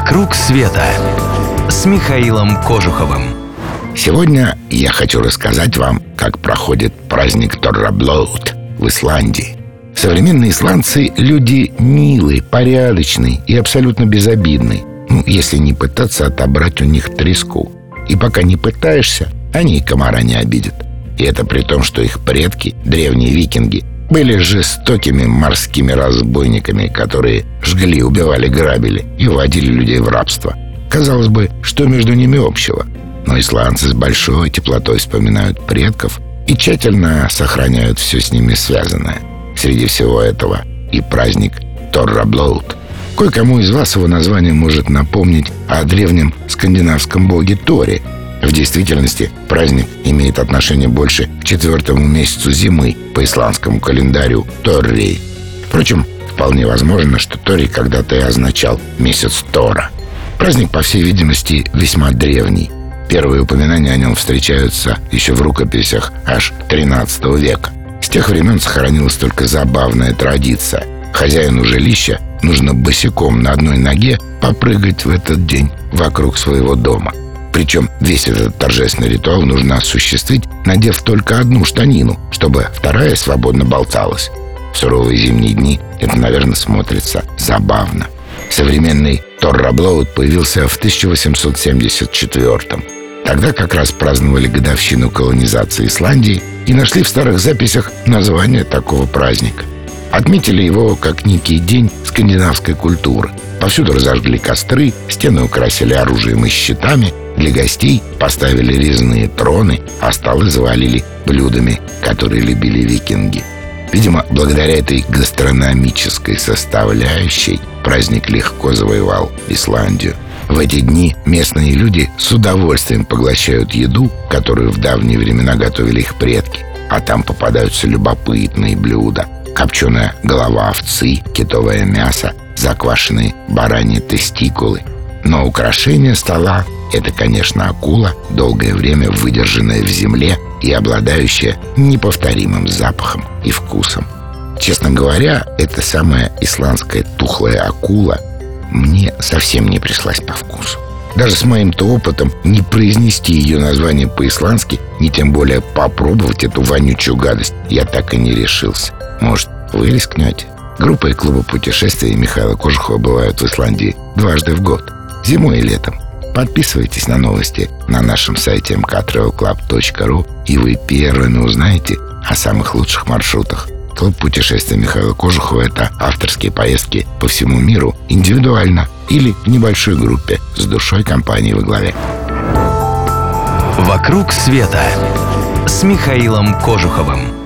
«Вокруг света» с Михаилом Кожуховым. Сегодня я хочу рассказать вам, как проходит праздник Торраблоут в Исландии. Современные исландцы – люди милые, порядочные и абсолютно безобидные. Ну, если не пытаться отобрать у них треску. И пока не пытаешься, они и комара не обидят. И это при том, что их предки, древние викинги, были жестокими морскими разбойниками, которые жгли, убивали, грабили и вводили людей в рабство. Казалось бы, что между ними общего? Но исландцы с большой теплотой вспоминают предков и тщательно сохраняют все с ними связанное. Среди всего этого и праздник Торраблоут. Кое-кому из вас его название может напомнить о древнем скандинавском боге Торе – в действительности праздник имеет отношение больше к четвертому месяцу зимы по исландскому календарю Торри. Впрочем, вполне возможно, что Тори когда-то и означал месяц Тора. Праздник, по всей видимости, весьма древний. Первые упоминания о нем встречаются еще в рукописях аж XIII века. С тех времен сохранилась только забавная традиция. Хозяину жилища нужно босиком на одной ноге попрыгать в этот день вокруг своего дома. Причем весь этот торжественный ритуал нужно осуществить, надев только одну штанину, чтобы вторая свободно болталась. В суровые зимние дни это, наверное, смотрится забавно. Современный Торраблоуд появился в 1874 Тогда как раз праздновали годовщину колонизации Исландии и нашли в старых записях название такого праздника. Отметили его как некий день скандинавской культуры. Повсюду разожгли костры, стены украсили оружием и щитами, для гостей поставили резные троны, а столы завалили блюдами, которые любили викинги. Видимо, благодаря этой гастрономической составляющей праздник легко завоевал Исландию. В эти дни местные люди с удовольствием поглощают еду, которую в давние времена готовили их предки. А там попадаются любопытные блюда. Копченая голова овцы, китовое мясо, заквашенные бараньи тестикулы. Но украшение стола это, конечно, акула, долгое время выдержанная в земле и обладающая неповторимым запахом и вкусом. Честно говоря, эта самая исландская тухлая акула мне совсем не пришлась по вкусу. Даже с моим-то опытом не произнести ее название по-исландски, не тем более попробовать эту вонючую гадость, я так и не решился. Может, вы рискнете? Группа и клуба путешествий Михаила Кожухова бывают в Исландии дважды в год, зимой и летом. Подписывайтесь на новости на нашем сайте mktravelclub.ru и вы первыми узнаете о самых лучших маршрутах. Клуб путешествия Михаила Кожухова – это авторские поездки по всему миру индивидуально или в небольшой группе с душой компании во главе. «Вокруг света» с Михаилом Кожуховым.